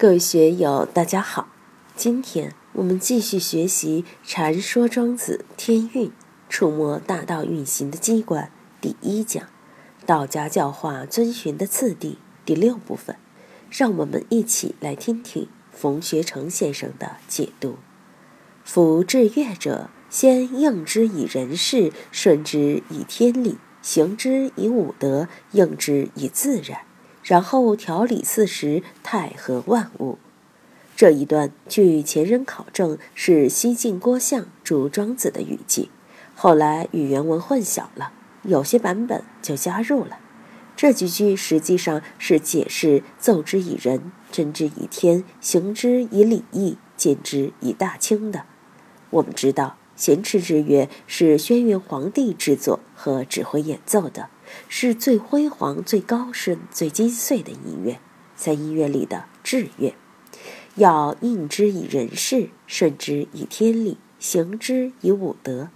各位学友，大家好。今天我们继续学习《禅说庄子天运》，触摸大道运行的机关第一讲，道家教化遵循的次第第六部分。让我们一起来听听冯学成先生的解读。夫治乐者，先应之以人事，顺之以天理，行之以武德，应之以自然。然后调理四时，太和万物。这一段据前人考证是西晋郭象著庄子的语记，后来与原文混淆了，有些版本就加入了。这几句实际上是解释“奏之以仁，真之以天，行之以礼义，见之以大清”的。我们知道，咸池之乐是轩辕皇帝制作和指挥演奏的。是最辉煌、最高深、最精粹的音乐，在音乐里的智乐，要应之以人事，顺之以天理，行之以武德。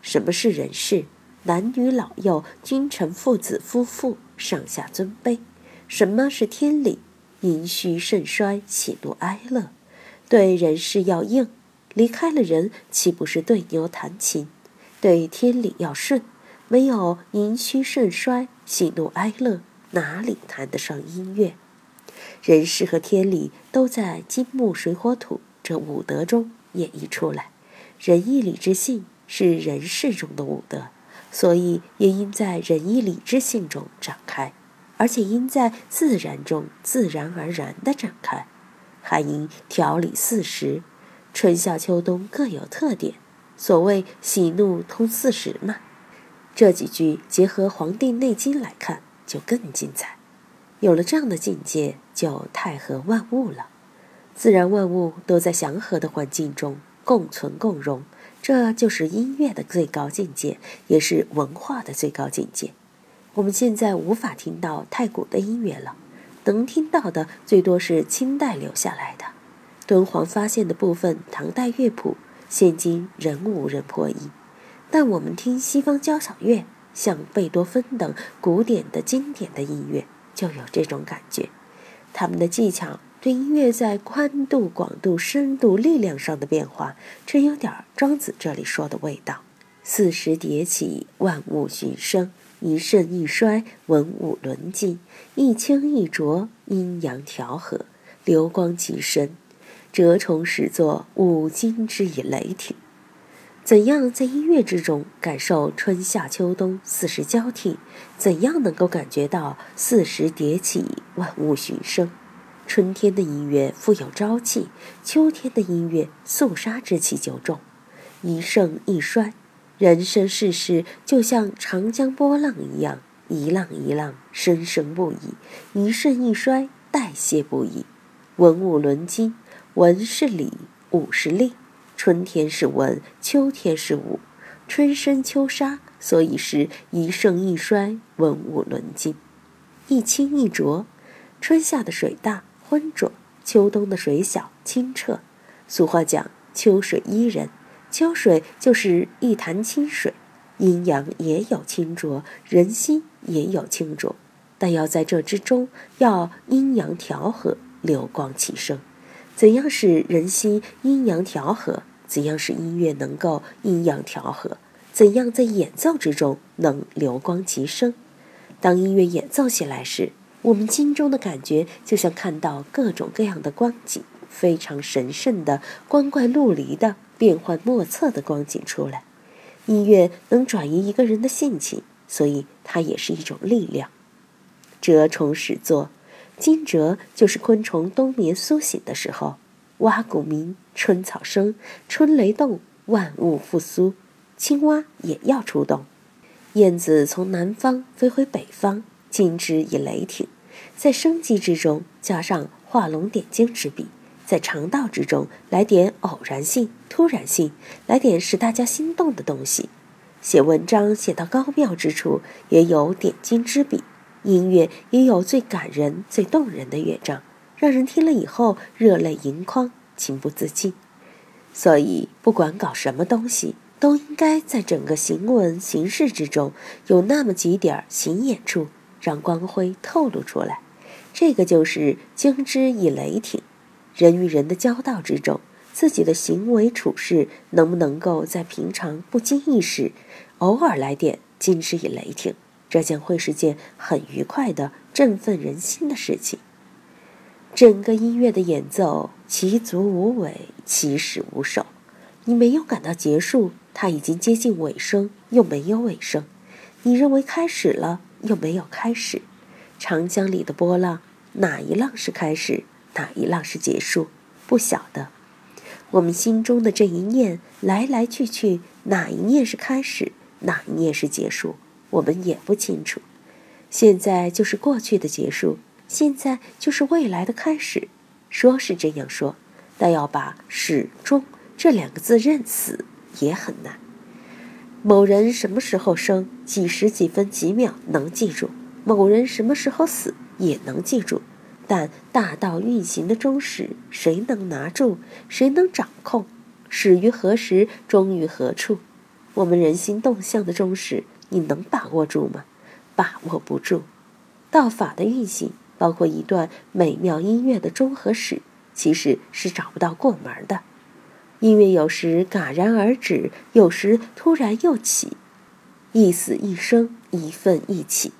什么是人事？男女老幼、君臣父子、夫妇、上下尊卑。什么是天理？阴虚盛衰、喜怒哀乐。对人事要应，离开了人，岂不是对牛弹琴？对天理要顺。没有阴虚盛衰、喜怒哀乐，哪里谈得上音乐？人事和天理都在金木水火土这五德中演绎出来。仁义礼智信是人事中的五德，所以也应在仁义礼智信中展开，而且应在自然中自然而然地展开，还应调理四时，春夏秋冬各有特点。所谓喜怒通四时嘛。这几句结合《黄帝内经》来看，就更精彩。有了这样的境界，就太和万物了。自然万物都在祥和的环境中共存共荣，这就是音乐的最高境界，也是文化的最高境界。我们现在无法听到太古的音乐了，能听到的最多是清代留下来的。敦煌发现的部分唐代乐谱，现今仍无人破译。但我们听西方交响乐，像贝多芬等古典的经典的音乐，就有这种感觉。他们的技巧对音乐在宽度、广度、深度、力量上的变化，真有点庄子这里说的味道。四时迭起，万物循生；一盛一衰，文武轮进；一清一浊，阴阳调和，流光极深。蛰虫始作，五经之以雷霆。怎样在音乐之中感受春夏秋冬四时交替？怎样能够感觉到四时迭起，万物循生？春天的音乐富有朝气，秋天的音乐肃杀之气就重。一盛一衰，人生世事就像长江波浪一样，一浪一浪，生生不已；一盛一衰，代谢不已。文武轮金，文是礼，武是令。春天是文，秋天是武，春生秋杀，所以是一盛一衰，文武轮进，一清一浊。春夏的水大浑浊，秋冬的水小清澈。俗话讲“秋水伊人”，秋水就是一潭清水。阴阳也有清浊，人心也有清浊，但要在这之中，要阴阳调和，流光起生。怎样使人心阴阳调和？怎样使音乐能够阴阳调和？怎样在演奏之中能流光其生？当音乐演奏起来时，我们心中的感觉就像看到各种各样的光景，非常神圣的、光怪陆离的、变幻莫测的光景出来。音乐能转移一个人的性情，所以它也是一种力量。蛰虫始作，惊蛰就是昆虫冬眠苏醒的时候。蛙鼓鸣，春草生，春雷动，万物复苏。青蛙也要出动。燕子从南方飞回北方，惊之以雷霆。在生机之中加上画龙点睛之笔，在肠道之中来点偶然性、突然性，来点使大家心动的东西。写文章写到高妙之处，也有点睛之笔。音乐也有最感人、最动人的乐章。让人听了以后热泪盈眶、情不自禁，所以不管搞什么东西，都应该在整个行文形式之中有那么几点显眼处，让光辉透露出来。这个就是“惊之以雷霆”，人与人的交道之中，自己的行为处事能不能够在平常不经意时，偶尔来点金之以雷霆，这将会是件很愉快的、振奋人心的事情。整个音乐的演奏，其足无尾，其始无首。你没有感到结束，它已经接近尾声，又没有尾声；你认为开始了，又没有开始。长江里的波浪，哪一浪是开始，哪一浪是结束？不晓得。我们心中的这一念来来去去，哪一念是开始，哪一念是结束，我们也不清楚。现在就是过去的结束。现在就是未来的开始，说是这样说，但要把“始终”这两个字认死也很难。某人什么时候生，几时几分几秒能记住；某人什么时候死也能记住。但大道运行的终始，谁能拿住？谁能掌控？始于何时？终于何处？我们人心动向的终始，你能把握住吗？把握不住。道法的运行。包括一段美妙音乐的终和始，其实是找不到过门的。音乐有时戛然而止，有时突然又起，一死一生，一愤一起。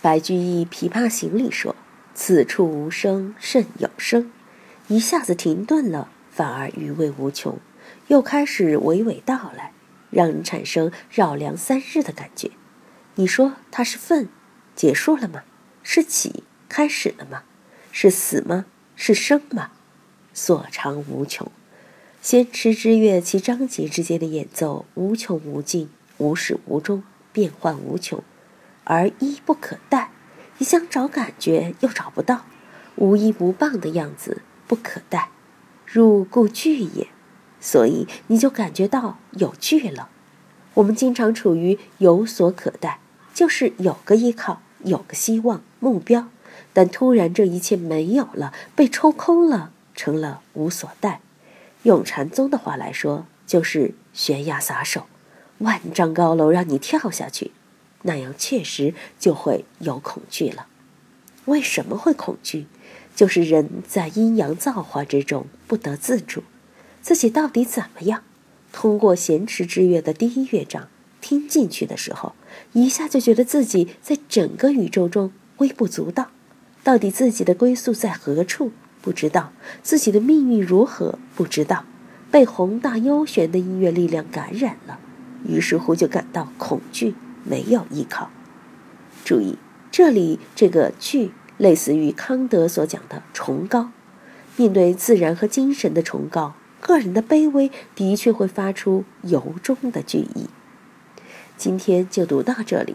白居易《琵琶行》里说：“此处无声胜有声。”一下子停顿了，反而余味无穷，又开始娓娓道来，让人产生绕梁三日的感觉。你说它是愤，结束了吗？是起？开始了吗？是死吗？是生吗？所长无穷。先池之乐其章节之间的演奏无穷无尽，无始无终，变幻无穷，而一不可待。你想找感觉又找不到，无一无傍的样子不可待。入故句也，所以你就感觉到有句了。我们经常处于有所可待，就是有个依靠，有个希望目标。但突然，这一切没有了，被抽空了，成了无所待。用禅宗的话来说，就是悬崖撒手，万丈高楼让你跳下去，那样确实就会有恐惧了。为什么会恐惧？就是人在阴阳造化之中不得自主，自己到底怎么样？通过咸池之乐的第一乐章听进去的时候，一下就觉得自己在整个宇宙中微不足道。到底自己的归宿在何处？不知道自己的命运如何？不知道被宏大悠悬的音乐力量感染了，于是乎就感到恐惧，没有依靠。注意，这里这个惧类似于康德所讲的崇高。面对自然和精神的崇高，个人的卑微的确会发出由衷的惧意。今天就读到这里。